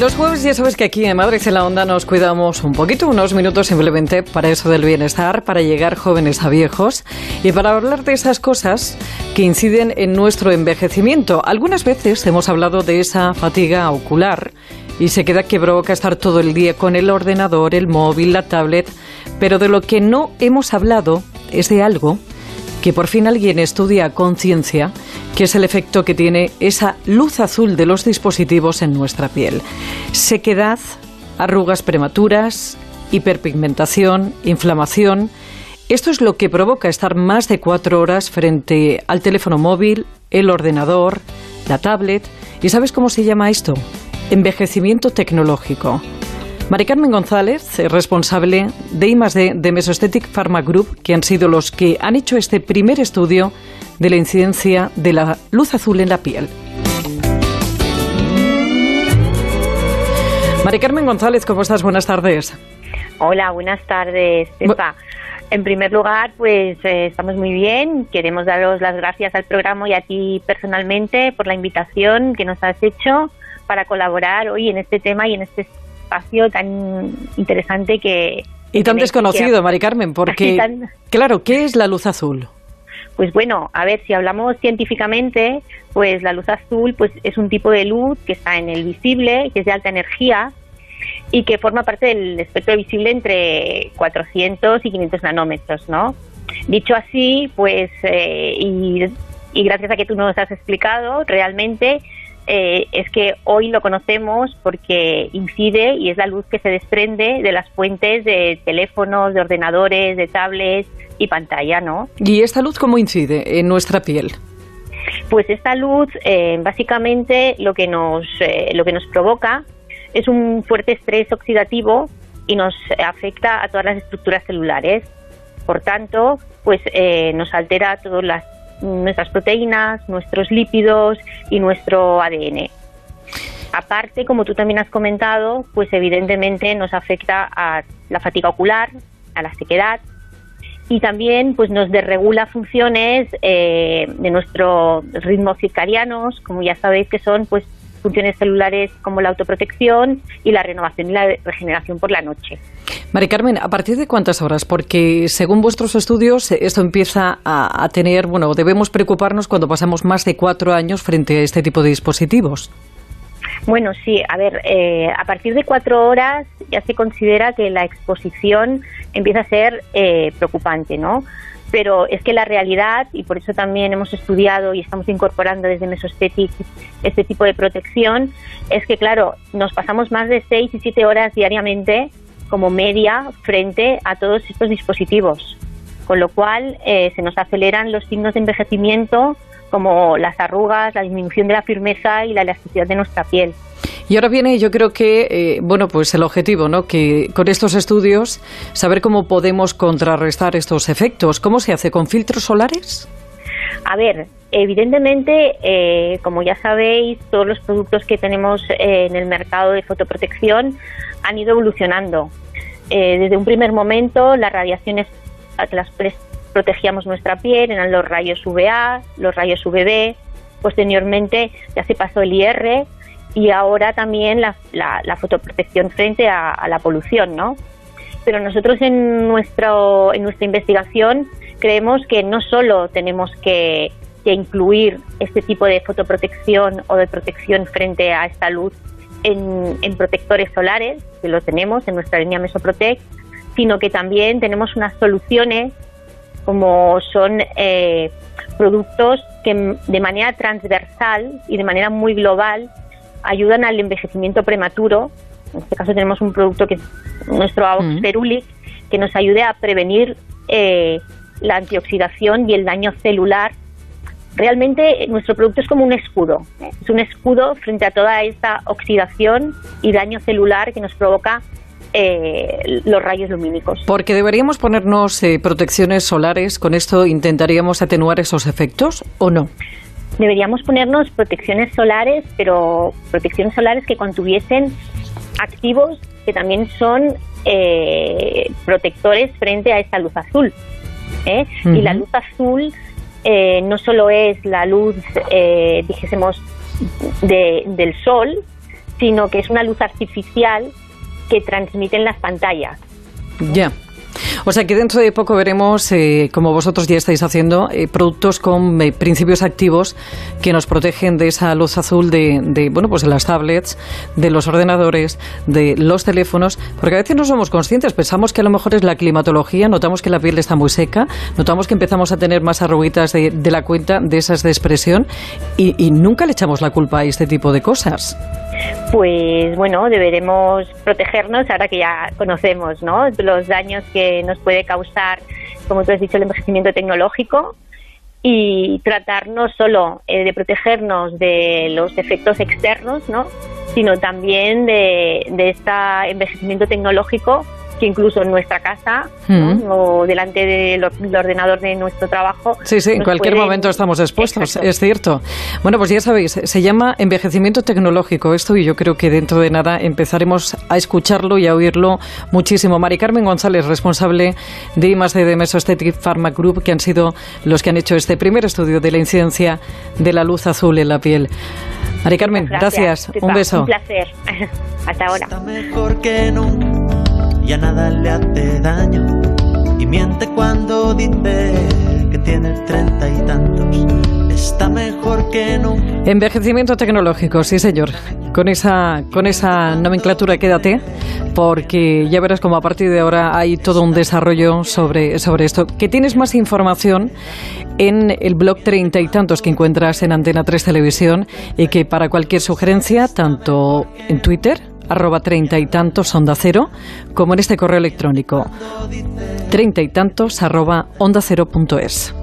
Los jueves ya sabes que aquí en Madrid en la Onda nos cuidamos un poquito, unos minutos simplemente para eso del bienestar, para llegar jóvenes a viejos y para hablar de esas cosas que inciden en nuestro envejecimiento. Algunas veces hemos hablado de esa fatiga ocular y se queda que provoca estar todo el día con el ordenador, el móvil, la tablet, pero de lo que no hemos hablado es de algo que por fin alguien estudia a conciencia, que es el efecto que tiene esa luz azul de los dispositivos en nuestra piel. Sequedad, arrugas prematuras, hiperpigmentación, inflamación. Esto es lo que provoca estar más de cuatro horas frente al teléfono móvil, el ordenador, la tablet. ¿Y sabes cómo se llama esto? Envejecimiento tecnológico. Mari Carmen González, responsable de I+D de Mesoesthetic Pharma Group, que han sido los que han hecho este primer estudio de la incidencia de la luz azul en la piel. Mari Carmen González, ¿cómo estás? Buenas tardes. Hola, buenas tardes, En primer lugar, pues eh, estamos muy bien. Queremos daros las gracias al programa y a ti personalmente por la invitación que nos has hecho para colaborar hoy en este tema y en este espacio tan interesante que... Y tan desconocido, Mari Carmen, porque, claro, ¿qué es la luz azul? Pues bueno, a ver, si hablamos científicamente, pues la luz azul pues es un tipo de luz que está en el visible, que es de alta energía y que forma parte del espectro visible entre 400 y 500 nanómetros, ¿no? Dicho así, pues, eh, y, y gracias a que tú nos has explicado, realmente eh, es que hoy lo conocemos porque incide y es la luz que se desprende de las fuentes de teléfonos, de ordenadores, de tablets y pantalla, ¿no? ¿Y esta luz cómo incide en nuestra piel? Pues esta luz, eh, básicamente, lo que nos eh, lo que nos provoca es un fuerte estrés oxidativo y nos afecta a todas las estructuras celulares. Por tanto, pues nos altera todas las nuestras proteínas, nuestros lípidos y nuestro ADN. Aparte, como tú también has comentado, pues evidentemente nos afecta a la fatiga ocular, a la sequedad y también pues nos desregula funciones eh, de nuestro ritmo circadianos, como ya sabéis que son pues funciones celulares como la autoprotección y la renovación y la regeneración por la noche. Mari Carmen, ¿a partir de cuántas horas? Porque según vuestros estudios, esto empieza a, tener, bueno, debemos preocuparnos cuando pasamos más de cuatro años frente a este tipo de dispositivos. Bueno, sí, a ver, eh, a partir de cuatro horas ya se considera que la exposición empieza a ser eh, preocupante, ¿no? Pero es que la realidad, y por eso también hemos estudiado y estamos incorporando desde Mesostetic este tipo de protección, es que, claro, nos pasamos más de seis y siete horas diariamente como media frente a todos estos dispositivos, con lo cual eh, se nos aceleran los signos de envejecimiento como las arrugas, la disminución de la firmeza y la elasticidad de nuestra piel. Y ahora viene, yo creo que, eh, bueno, pues el objetivo, ¿no? Que con estos estudios, saber cómo podemos contrarrestar estos efectos. ¿Cómo se hace? ¿Con filtros solares? A ver, evidentemente, eh, como ya sabéis, todos los productos que tenemos en el mercado de fotoprotección han ido evolucionando. Eh, desde un primer momento, las radiaciones a las protegíamos nuestra piel eran los rayos UVA, los rayos UVB, posteriormente ya se pasó el IR y ahora también la, fotoprotección frente a, la polución, ¿no? Pero nosotros en, nuestro, en nuestra investigación creemos que no solo tenemos que, que incluir este tipo de fotoprotección o de protección frente a esta luz en, protectores solares, que lo tenemos en nuestra línea Mesoprotect, sino que también tenemos unas soluciones como son eh, productos que de manera transversal y de manera muy global ayudan al envejecimiento prematuro. En este caso tenemos un producto que es nuestro AOX que nos ayude a prevenir eh, la antioxidación y el daño celular realmente nuestro producto es como un escudo, es un escudo frente a toda esta oxidación y daño celular que nos provoca eh, los rayos lumínicos. Porque deberíamos ponernos eh, protecciones solares, ¿con esto intentaríamos atenuar esos efectos o no? Deberíamos ponernos protecciones solares, pero protecciones solares que contuviesen activos que también son eh, protectores frente a esta luz azul. Y la luz azul eh, no solo es la luz, eh, dijésemos, del sol, sino que es una luz artificial que transmiten las pantallas. Ya. O sea que dentro de poco veremos, eh, como vosotros ya estáis haciendo, eh, productos con eh, principios activos que nos protegen de esa luz azul de, de, bueno, pues de las tablets, de los ordenadores, de los teléfonos, porque a veces no somos conscientes, pensamos que a lo mejor es la climatología, notamos que la piel está muy seca, notamos que empezamos a tener más arruguitas de, de la cuenta de esas de expresión y, y nunca le echamos la culpa a este tipo de cosas pues bueno, deberemos protegernos ahora que ya conocemos ¿no? los daños que nos puede causar, como tú has dicho, el envejecimiento tecnológico y tratar no solo eh, de protegernos de los efectos externos, ¿no? sino también de, de este envejecimiento tecnológico que incluso en nuestra casa mm. o delante del ordenador de nuestro trabajo. Sí, sí, en cualquier momento estamos expuestos, es cierto. Bueno, pues ya sabéis, se llama envejecimiento tecnológico esto y yo creo que dentro de nada empezaremos a escucharlo y a oírlo muchísimo. Mari Carmen González, responsable de I+D de Mesoesthetic Pharma Group, que han sido los que han hecho este primer estudio de la incidencia de la luz azul en la piel. Mari Carmen, gracias. Un beso. Un placer. Hasta ahora ya nada le hace daño y miente cuando dice que tiene treinta y tantos. Está mejor que no. Envejecimiento tecnológico, sí señor. Con esa, con esa nomenclatura quédate, porque ya verás como a partir de ahora hay todo un desarrollo sobre, sobre esto. Que tienes más información en el blog treinta y tantos que encuentras en Antena 3 Televisión y que para cualquier sugerencia, tanto en Twitter, arroba treinta y tantos onda cero, como en este correo electrónico treinta y tantos arroba onda cero punto es.